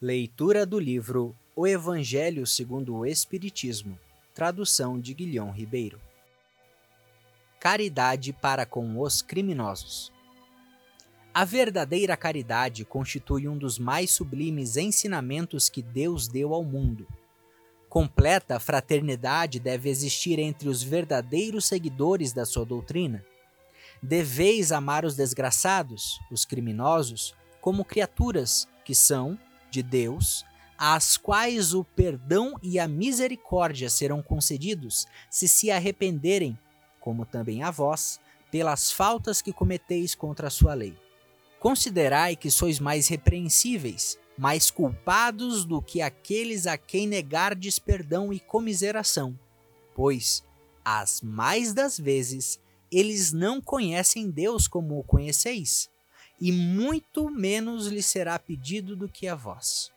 Leitura do livro O Evangelho segundo o Espiritismo, tradução de Guilhom Ribeiro. Caridade para com os criminosos. A verdadeira caridade constitui um dos mais sublimes ensinamentos que Deus deu ao mundo. Completa fraternidade deve existir entre os verdadeiros seguidores da sua doutrina. Deveis amar os desgraçados, os criminosos, como criaturas que são, de Deus, às quais o perdão e a misericórdia serão concedidos se se arrependerem, como também a vós, pelas faltas que cometeis contra a sua lei. Considerai que sois mais repreensíveis, mais culpados do que aqueles a quem negardes perdão e comiseração, pois, as mais das vezes, eles não conhecem Deus como o conheceis e muito menos lhe será pedido do que a vós.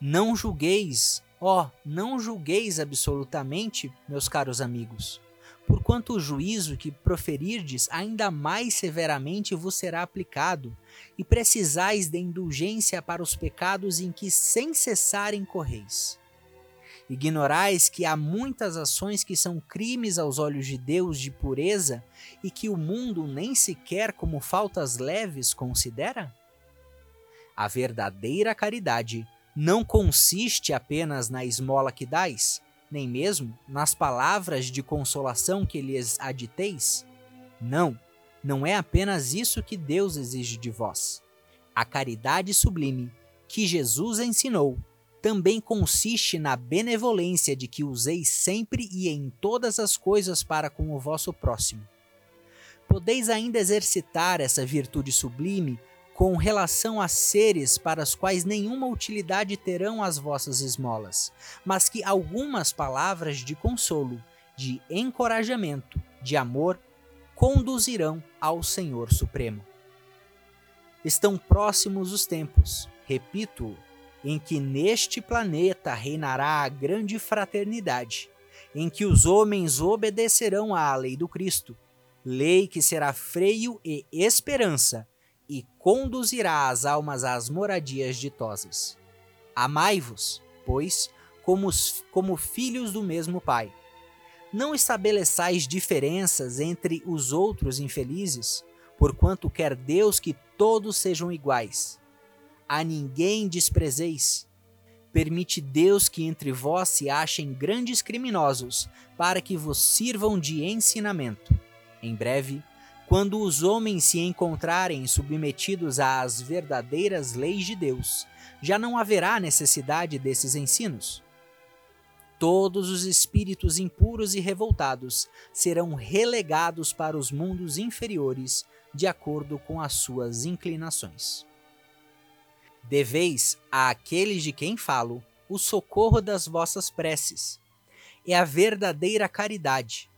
Não julgueis, ó, não julgueis absolutamente, meus caros amigos, porquanto o juízo que proferirdes ainda mais severamente vos será aplicado, e precisais de indulgência para os pecados em que sem cessar incorreis. Ignorais que há muitas ações que são crimes aos olhos de Deus de pureza e que o mundo nem sequer como faltas leves considera? A verdadeira caridade não consiste apenas na esmola que dais, nem mesmo nas palavras de consolação que lhes aditeis. Não, não é apenas isso que Deus exige de vós. A caridade sublime que Jesus ensinou também consiste na benevolência de que useis sempre e em todas as coisas para com o vosso próximo. Podeis ainda exercitar essa virtude sublime com relação a seres para os quais nenhuma utilidade terão as vossas esmolas, mas que algumas palavras de consolo, de encorajamento, de amor, conduzirão ao Senhor Supremo. Estão próximos os tempos, repito, em que neste planeta reinará a grande fraternidade, em que os homens obedecerão à lei do Cristo, lei que será freio e esperança e conduzirá as almas às moradias ditosas. Amai-vos, pois, como, como filhos do mesmo Pai. Não estabeleçais diferenças entre os outros infelizes, porquanto quer Deus que todos sejam iguais a ninguém desprezeis. Permite Deus que entre vós se achem grandes criminosos, para que vos sirvam de ensinamento. Em breve, quando os homens se encontrarem submetidos às verdadeiras leis de Deus, já não haverá necessidade desses ensinos. Todos os espíritos impuros e revoltados serão relegados para os mundos inferiores, de acordo com as suas inclinações. Deveis a aqueles de quem falo o socorro das vossas preces. É a verdadeira caridade.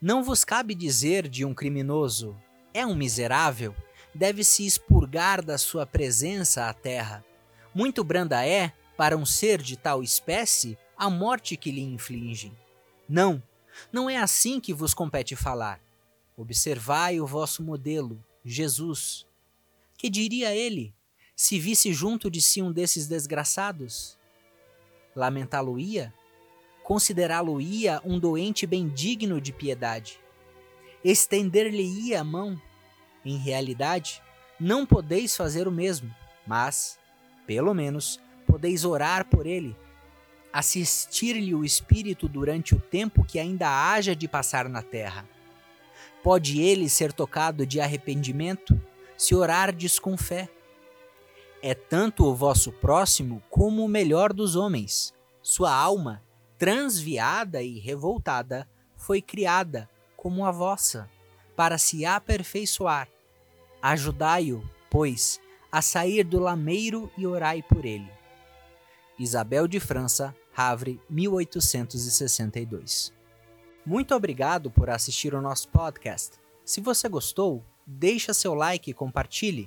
Não vos cabe dizer de um criminoso: é um miserável, deve-se expurgar da sua presença à terra. Muito branda é, para um ser de tal espécie, a morte que lhe infligem. Não, não é assim que vos compete falar. Observai o vosso modelo, Jesus. Que diria ele? Se visse junto de si um desses desgraçados? Lamentá-lo-ia? Considerá-lo-ia um doente bem digno de piedade? Estender-lhe-ia a mão? Em realidade, não podeis fazer o mesmo, mas, pelo menos, podeis orar por ele, assistir-lhe o espírito durante o tempo que ainda haja de passar na terra. Pode ele ser tocado de arrependimento se orardes com fé é tanto o vosso próximo como o melhor dos homens. Sua alma, transviada e revoltada, foi criada como a vossa, para se aperfeiçoar. Ajudai-o, pois, a sair do lameiro e orai por ele. Isabel de França, Havre, 1862. Muito obrigado por assistir o nosso podcast. Se você gostou, deixa seu like e compartilhe.